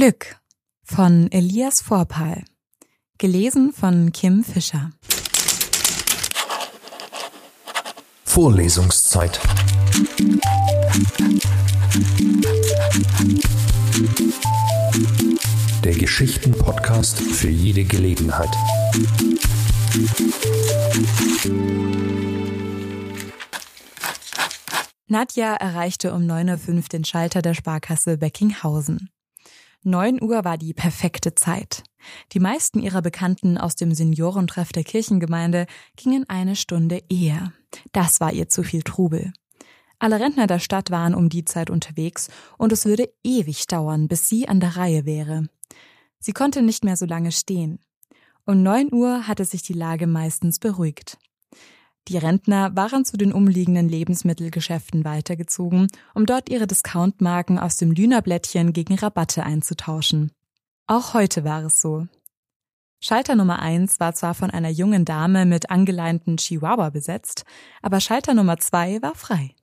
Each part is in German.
Glück von Elias Vorpal. Gelesen von Kim Fischer. Vorlesungszeit. Der Geschichten-Podcast für jede Gelegenheit. Nadja erreichte um 9.05 Uhr den Schalter der Sparkasse Beckinghausen. 9 Uhr war die perfekte Zeit. Die meisten ihrer Bekannten aus dem Seniorentreff der Kirchengemeinde gingen eine Stunde eher. Das war ihr zu viel Trubel. Alle Rentner der Stadt waren um die Zeit unterwegs und es würde ewig dauern, bis sie an der Reihe wäre. Sie konnte nicht mehr so lange stehen. Um 9 Uhr hatte sich die Lage meistens beruhigt. Die Rentner waren zu den umliegenden Lebensmittelgeschäften weitergezogen, um dort ihre Discountmarken aus dem Lünerblättchen gegen Rabatte einzutauschen. Auch heute war es so. Schalter Nummer 1 war zwar von einer jungen Dame mit angeleinten Chihuahua besetzt, aber Schalter Nummer 2 war frei.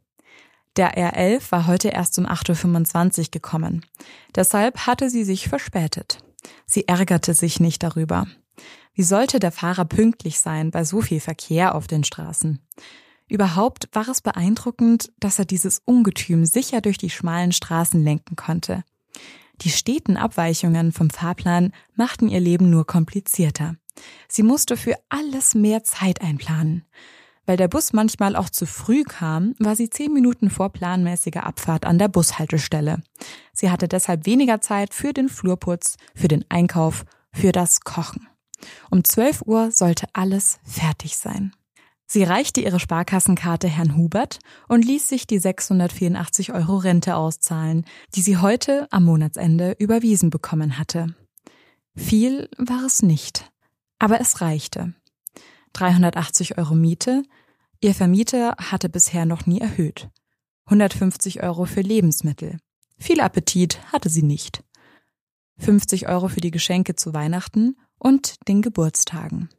Der R11 war heute erst um 8.25 Uhr gekommen. Deshalb hatte sie sich verspätet. Sie ärgerte sich nicht darüber. Wie sollte der Fahrer pünktlich sein bei so viel Verkehr auf den Straßen? Überhaupt war es beeindruckend, dass er dieses Ungetüm sicher durch die schmalen Straßen lenken konnte. Die steten Abweichungen vom Fahrplan machten ihr Leben nur komplizierter. Sie musste für alles mehr Zeit einplanen. Weil der Bus manchmal auch zu früh kam, war sie zehn Minuten vor planmäßiger Abfahrt an der Bushaltestelle. Sie hatte deshalb weniger Zeit für den Flurputz, für den Einkauf, für das Kochen. Um 12 Uhr sollte alles fertig sein. Sie reichte ihre Sparkassenkarte Herrn Hubert und ließ sich die 684 Euro Rente auszahlen, die sie heute am Monatsende überwiesen bekommen hatte. Viel war es nicht, aber es reichte. 380 Euro Miete, ihr Vermieter hatte bisher noch nie erhöht. 150 Euro für Lebensmittel. Viel Appetit hatte sie nicht. 50 Euro für die Geschenke zu Weihnachten und den Geburtstagen.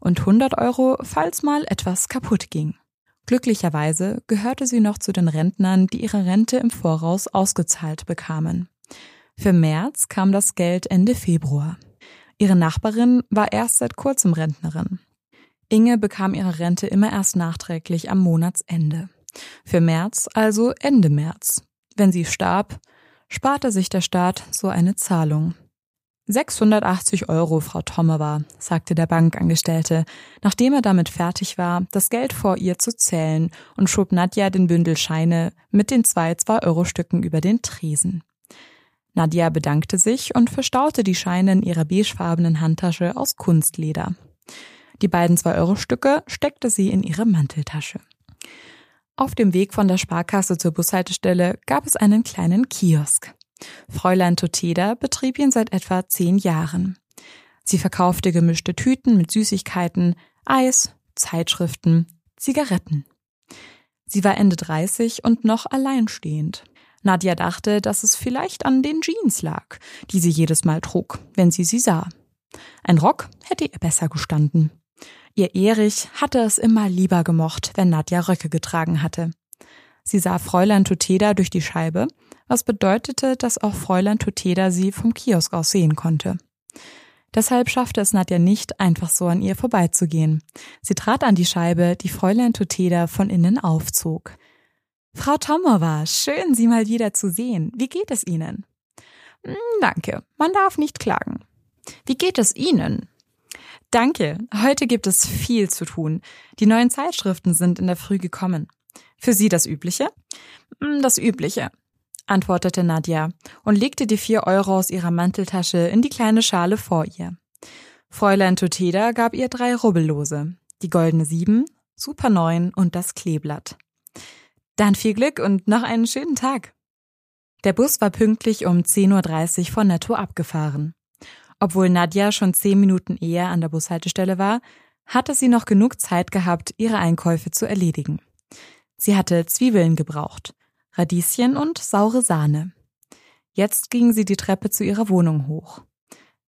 Und 100 Euro, falls mal etwas kaputt ging. Glücklicherweise gehörte sie noch zu den Rentnern, die ihre Rente im Voraus ausgezahlt bekamen. Für März kam das Geld Ende Februar. Ihre Nachbarin war erst seit kurzem Rentnerin. Inge bekam ihre Rente immer erst nachträglich am Monatsende. Für März also Ende März. Wenn sie starb, sparte sich der Staat so eine Zahlung. 680 Euro, Frau Tommerer, sagte der Bankangestellte, nachdem er damit fertig war, das Geld vor ihr zu zählen und schob Nadja den Bündel Scheine mit den zwei Zwei-Euro-Stücken über den Tresen. Nadja bedankte sich und verstaute die Scheine in ihrer beigefarbenen Handtasche aus Kunstleder. Die beiden Zwei-Euro-Stücke steckte sie in ihre Manteltasche. Auf dem Weg von der Sparkasse zur Bushaltestelle gab es einen kleinen Kiosk. Fräulein Toteda betrieb ihn seit etwa zehn Jahren. Sie verkaufte gemischte Tüten mit Süßigkeiten, Eis, Zeitschriften, Zigaretten. Sie war Ende 30 und noch alleinstehend. Nadja dachte, dass es vielleicht an den Jeans lag, die sie jedes Mal trug, wenn sie sie sah. Ein Rock hätte ihr besser gestanden. Ihr Erich hatte es immer lieber gemocht, wenn Nadja Röcke getragen hatte. Sie sah Fräulein Tuteda durch die Scheibe, was bedeutete, dass auch Fräulein Tuteda sie vom Kiosk aus sehen konnte. Deshalb schaffte es Nadja nicht, einfach so an ihr vorbeizugehen. Sie trat an die Scheibe, die Fräulein Tuteda von innen aufzog. Frau Tomova, schön, Sie mal wieder zu sehen. Wie geht es Ihnen? Hm, danke, man darf nicht klagen. Wie geht es Ihnen? Danke, heute gibt es viel zu tun. Die neuen Zeitschriften sind in der Früh gekommen. Für Sie das Übliche? Hm, das Übliche, antwortete Nadja und legte die vier Euro aus ihrer Manteltasche in die kleine Schale vor ihr. Fräulein Tuteda gab ihr drei Rubbellose, die goldene Sieben, Super Neun und das Kleeblatt. Dann viel Glück und noch einen schönen Tag. Der Bus war pünktlich um 10.30 Uhr von Netto abgefahren. Obwohl Nadja schon zehn Minuten eher an der Bushaltestelle war, hatte sie noch genug Zeit gehabt, ihre Einkäufe zu erledigen. Sie hatte Zwiebeln gebraucht, Radieschen und saure Sahne. Jetzt ging sie die Treppe zu ihrer Wohnung hoch.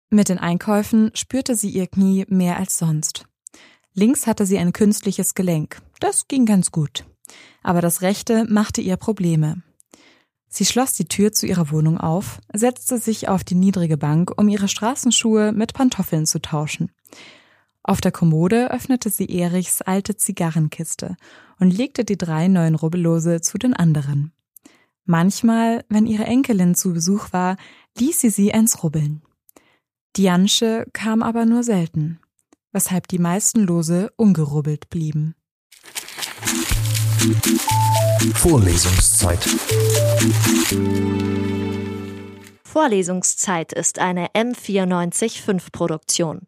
Mit den Einkäufen spürte sie ihr Knie mehr als sonst. Links hatte sie ein künstliches Gelenk. Das ging ganz gut. Aber das rechte machte ihr Probleme. Sie schloss die Tür zu ihrer Wohnung auf, setzte sich auf die niedrige Bank, um ihre Straßenschuhe mit Pantoffeln zu tauschen. Auf der Kommode öffnete sie Erichs alte Zigarrenkiste und legte die drei neuen Rubbellose zu den anderen. Manchmal, wenn ihre Enkelin zu Besuch war, ließ sie sie eins rubbeln. Diansche kam aber nur selten, weshalb die meisten Lose ungerubbelt blieben. Vorlesungszeit. Vorlesungszeit ist eine M945 Produktion.